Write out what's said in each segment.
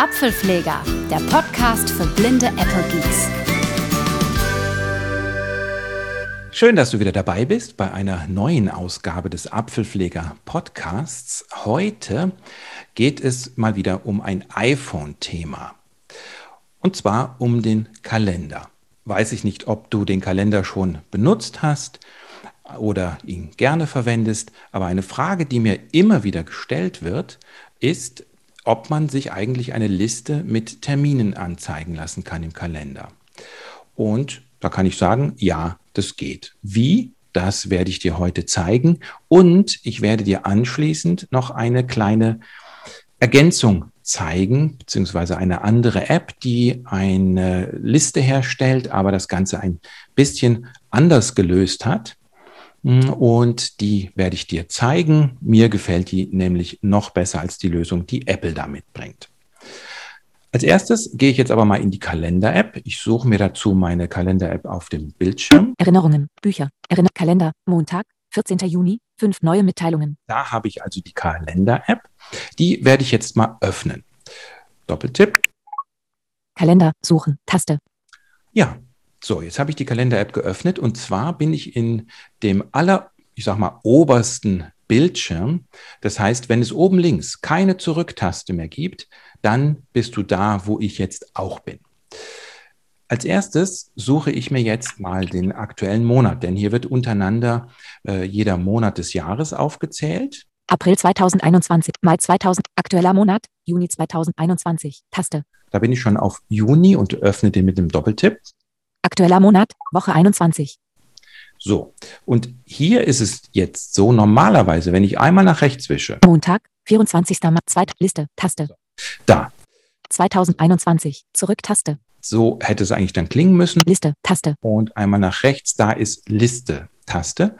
Apfelpfleger, der Podcast für blinde Apple Geeks. Schön, dass du wieder dabei bist bei einer neuen Ausgabe des Apfelpfleger Podcasts. Heute geht es mal wieder um ein iPhone-Thema. Und zwar um den Kalender. Weiß ich nicht, ob du den Kalender schon benutzt hast oder ihn gerne verwendest, aber eine Frage, die mir immer wieder gestellt wird, ist, ob man sich eigentlich eine Liste mit Terminen anzeigen lassen kann im Kalender. Und da kann ich sagen, ja, das geht. Wie? Das werde ich dir heute zeigen. Und ich werde dir anschließend noch eine kleine Ergänzung zeigen, beziehungsweise eine andere App, die eine Liste herstellt, aber das Ganze ein bisschen anders gelöst hat. Und die werde ich dir zeigen. Mir gefällt die nämlich noch besser als die Lösung, die Apple da mitbringt. Als erstes gehe ich jetzt aber mal in die Kalender-App. Ich suche mir dazu meine Kalender-App auf dem Bildschirm. Erinnerungen, Bücher, Erinner Kalender, Montag, 14. Juni, fünf neue Mitteilungen. Da habe ich also die Kalender-App. Die werde ich jetzt mal öffnen. Doppeltipp. Kalender, suchen, Taste. Ja, so, jetzt habe ich die Kalender-App geöffnet und zwar bin ich in dem aller, ich sag mal, obersten Bildschirm. Das heißt, wenn es oben links keine Zurücktaste mehr gibt, dann bist du da, wo ich jetzt auch bin. Als erstes suche ich mir jetzt mal den aktuellen Monat, denn hier wird untereinander äh, jeder Monat des Jahres aufgezählt. April 2021, Mai 2000, aktueller Monat, Juni 2021, Taste. Da bin ich schon auf Juni und öffne den mit dem Doppeltipp. Aktueller Monat, Woche 21. So, und hier ist es jetzt so, normalerweise, wenn ich einmal nach rechts wische. Montag, 24. März, zweite Liste, Taste. Da. 2021, zurück, Taste. So hätte es eigentlich dann klingen müssen. Liste, Taste. Und einmal nach rechts, da ist Liste, Taste.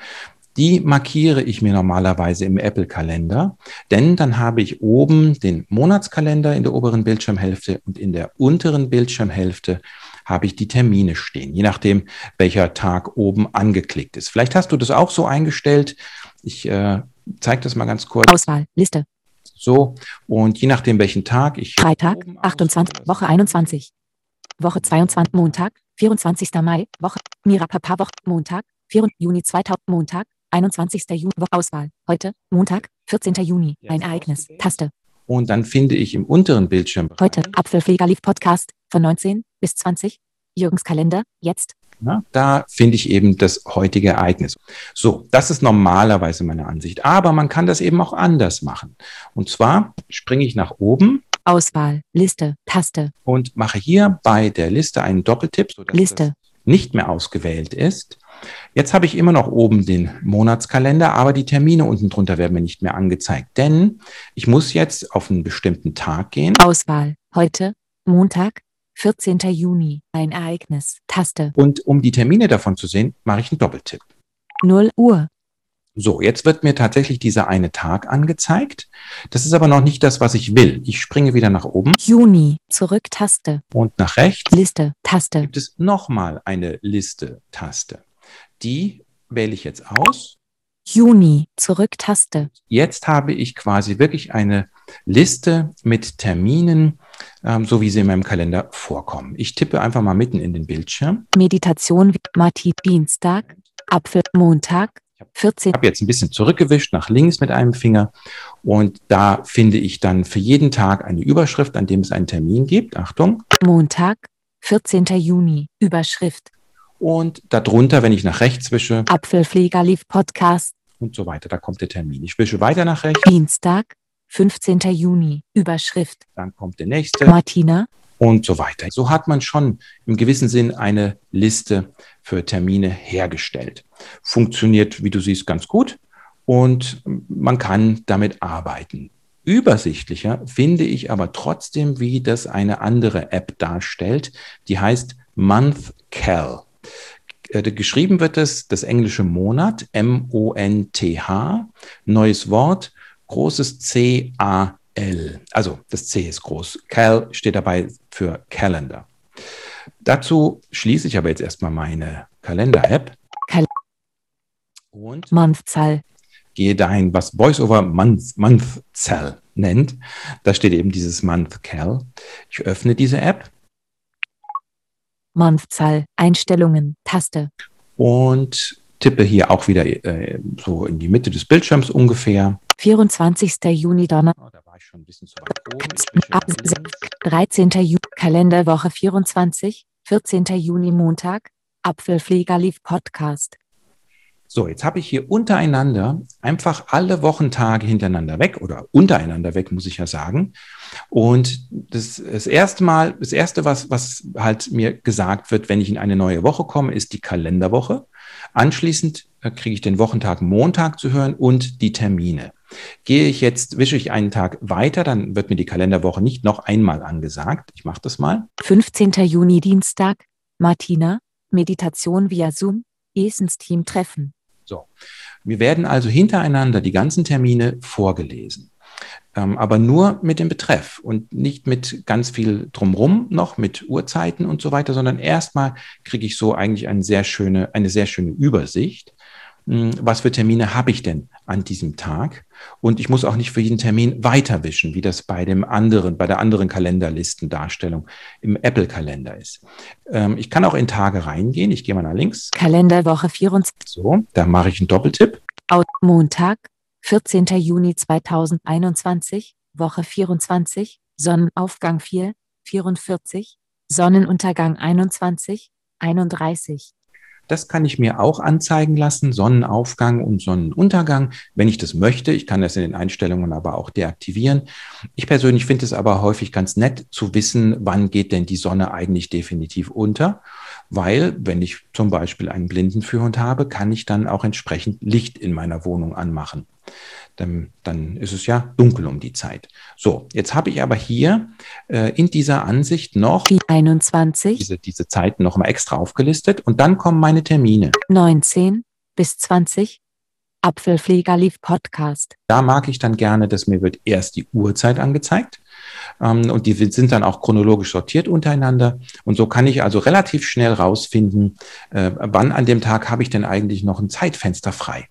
Die markiere ich mir normalerweise im Apple-Kalender, denn dann habe ich oben den Monatskalender in der oberen Bildschirmhälfte und in der unteren Bildschirmhälfte habe ich die Termine stehen, je nachdem, welcher Tag oben angeklickt ist. Vielleicht hast du das auch so eingestellt. Ich äh, zeige das mal ganz kurz. Auswahl, Liste. So, und je nachdem, welchen Tag ich. Freitag, 28, Woche 21. Woche 22, Montag, 24. Mai, Woche, Mira Papa, Woche, Montag, 4. Juni 2000, Montag, 21. Juni, Auswahl, heute, Montag, 14. Juni, ein Ereignis, Taste. Und dann finde ich im unteren Bildschirm. Heute, Apfelflieger lief Podcast, von 19 bis 20. Jürgens Kalender, jetzt. Ja, da finde ich eben das heutige Ereignis. So, das ist normalerweise meine Ansicht. Aber man kann das eben auch anders machen. Und zwar springe ich nach oben. Auswahl, Liste, Taste. Und mache hier bei der Liste einen Doppeltipp, sodass Liste. nicht mehr ausgewählt ist. Jetzt habe ich immer noch oben den Monatskalender, aber die Termine unten drunter werden mir nicht mehr angezeigt, denn ich muss jetzt auf einen bestimmten Tag gehen. Auswahl, heute, Montag, 14. Juni, ein Ereignis, Taste. Und um die Termine davon zu sehen, mache ich einen Doppeltipp. 0 Uhr. So, jetzt wird mir tatsächlich dieser eine Tag angezeigt. Das ist aber noch nicht das, was ich will. Ich springe wieder nach oben. Juni, zurück Taste. Und nach rechts. Liste, Taste. Gibt es nochmal eine Liste-Taste. Die wähle ich jetzt aus. Juni, zurück Taste. Jetzt habe ich quasi wirklich eine Liste mit Terminen, ähm, so wie sie in meinem Kalender vorkommen. Ich tippe einfach mal mitten in den Bildschirm. Meditation Marti Dienstag, Apfel Montag, 14. Ich habe jetzt ein bisschen zurückgewischt nach links mit einem Finger und da finde ich dann für jeden Tag eine Überschrift, an dem es einen Termin gibt. Achtung. Montag, 14. Juni, Überschrift. Und darunter, wenn ich nach rechts wische. Apfelpfleger lief Podcast. Und so weiter, da kommt der Termin. Ich wische weiter nach rechts. Dienstag, 15. Juni, Überschrift. Dann kommt der nächste. Martina. Und so weiter. So hat man schon im gewissen Sinn eine Liste für Termine hergestellt. Funktioniert, wie du siehst, ganz gut und man kann damit arbeiten. Übersichtlicher finde ich aber trotzdem, wie das eine andere App darstellt, die heißt MonthCal. Äh, geschrieben wird es das englische Monat, M-O-N-T-H, neues Wort, großes C-A-L. Also das C ist groß. Cal steht dabei für Calendar. Dazu schließe ich aber jetzt erstmal meine Kalender-App. Kal Und Monthzahl. gehe dahin, was VoiceOver Month, Month Cell nennt. Da steht eben dieses Month Cal. Ich öffne diese App. Month-Zahl, Einstellungen, Taste. Und tippe hier auch wieder äh, so in die Mitte des Bildschirms ungefähr. 24. Juni Donner. Oh, da war ich schon ein bisschen zu weit oben. 13. Juni Kalenderwoche 24, 14. Juni Montag, Apfelpfleger lief Podcast. So, jetzt habe ich hier untereinander einfach alle Wochentage hintereinander weg oder untereinander weg, muss ich ja sagen. Und das, das erste Mal, das erste, was, was halt mir gesagt wird, wenn ich in eine neue Woche komme, ist die Kalenderwoche. Anschließend äh, kriege ich den Wochentag Montag zu hören und die Termine. Gehe ich jetzt, wische ich einen Tag weiter, dann wird mir die Kalenderwoche nicht noch einmal angesagt. Ich mache das mal. 15. Juni Dienstag, Martina, Meditation via Zoom, Esens-Team treffen. So, wir werden also hintereinander die ganzen Termine vorgelesen, ähm, aber nur mit dem Betreff und nicht mit ganz viel drumrum noch, mit Uhrzeiten und so weiter, sondern erstmal kriege ich so eigentlich eine sehr schöne, eine sehr schöne Übersicht. Hm, was für Termine habe ich denn an diesem Tag? Und ich muss auch nicht für jeden Termin weiterwischen, wie das bei dem anderen, bei der anderen Kalenderlistendarstellung im Apple-Kalender ist. Ähm, ich kann auch in Tage reingehen. Ich gehe mal nach links. Kalenderwoche 24. So, da mache ich einen Doppeltipp. Montag, 14. Juni 2021, Woche 24, Sonnenaufgang 4, 44, Sonnenuntergang 21, 31. Das kann ich mir auch anzeigen lassen, Sonnenaufgang und Sonnenuntergang, wenn ich das möchte. Ich kann das in den Einstellungen aber auch deaktivieren. Ich persönlich finde es aber häufig ganz nett zu wissen, wann geht denn die Sonne eigentlich definitiv unter, weil wenn ich zum Beispiel einen Blindenführhund habe, kann ich dann auch entsprechend Licht in meiner Wohnung anmachen dann, dann ist es ja dunkel um die Zeit. So, jetzt habe ich aber hier äh, in dieser Ansicht noch die 21, diese, diese Zeiten nochmal extra aufgelistet und dann kommen meine Termine. 19 bis 20, Apfelpfleger lief Podcast. Da mag ich dann gerne, dass mir wird erst die Uhrzeit angezeigt ähm, und die sind dann auch chronologisch sortiert untereinander. Und so kann ich also relativ schnell rausfinden, äh, wann an dem Tag habe ich denn eigentlich noch ein Zeitfenster frei.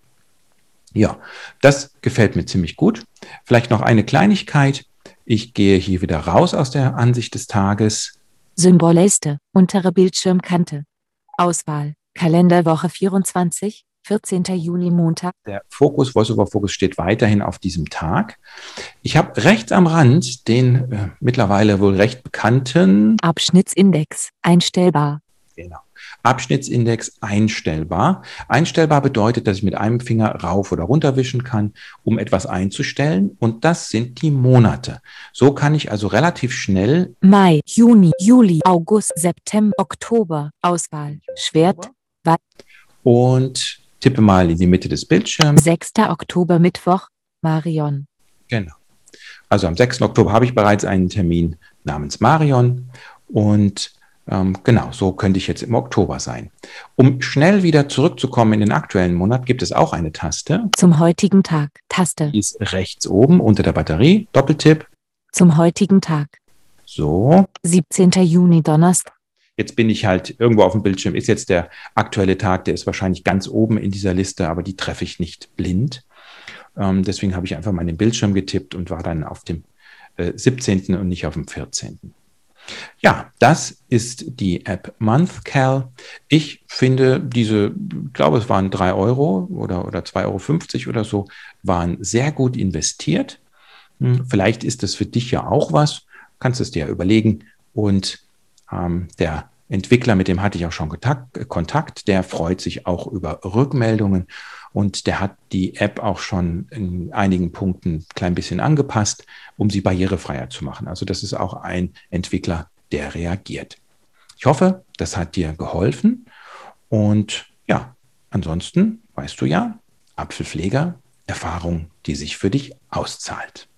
Ja, das gefällt mir ziemlich gut. Vielleicht noch eine Kleinigkeit. Ich gehe hier wieder raus aus der Ansicht des Tages. Symbolleiste, untere Bildschirmkante. Auswahl, Kalenderwoche 24, 14. Juni Montag. Der Fokus, Voice-over-Focus steht weiterhin auf diesem Tag. Ich habe rechts am Rand den äh, mittlerweile wohl recht bekannten Abschnittsindex, einstellbar. Genau. Abschnittsindex einstellbar. Einstellbar bedeutet, dass ich mit einem Finger rauf oder runter wischen kann, um etwas einzustellen. Und das sind die Monate. So kann ich also relativ schnell Mai, Juni, Juli, August, September, Oktober, Auswahl, Schwert, und tippe mal in die Mitte des Bildschirms. 6. Oktober, Mittwoch, Marion. Genau. Also am 6. Oktober habe ich bereits einen Termin namens Marion und genau, so könnte ich jetzt im Oktober sein. Um schnell wieder zurückzukommen in den aktuellen Monat, gibt es auch eine Taste. Zum heutigen Tag, Taste. Die ist rechts oben unter der Batterie, Doppeltipp. Zum heutigen Tag. So. 17. Juni, Donnerstag. Jetzt bin ich halt irgendwo auf dem Bildschirm, ist jetzt der aktuelle Tag, der ist wahrscheinlich ganz oben in dieser Liste, aber die treffe ich nicht blind. Ähm, deswegen habe ich einfach mal den Bildschirm getippt und war dann auf dem äh, 17. und nicht auf dem 14. Ja, das ist die App MonthCal. Ich finde diese, ich glaube, es waren drei Euro oder, oder 2,50 Euro oder so, waren sehr gut investiert. Hm, vielleicht ist das für dich ja auch was. Kannst es dir überlegen. Und ähm, der Entwickler, mit dem hatte ich auch schon Kontakt, der freut sich auch über Rückmeldungen und der hat die App auch schon in einigen Punkten ein klein bisschen angepasst, um sie barrierefreier zu machen. Also das ist auch ein Entwickler, der reagiert. Ich hoffe, das hat dir geholfen. Und ja, ansonsten weißt du ja, Apfelpfleger, Erfahrung, die sich für dich auszahlt.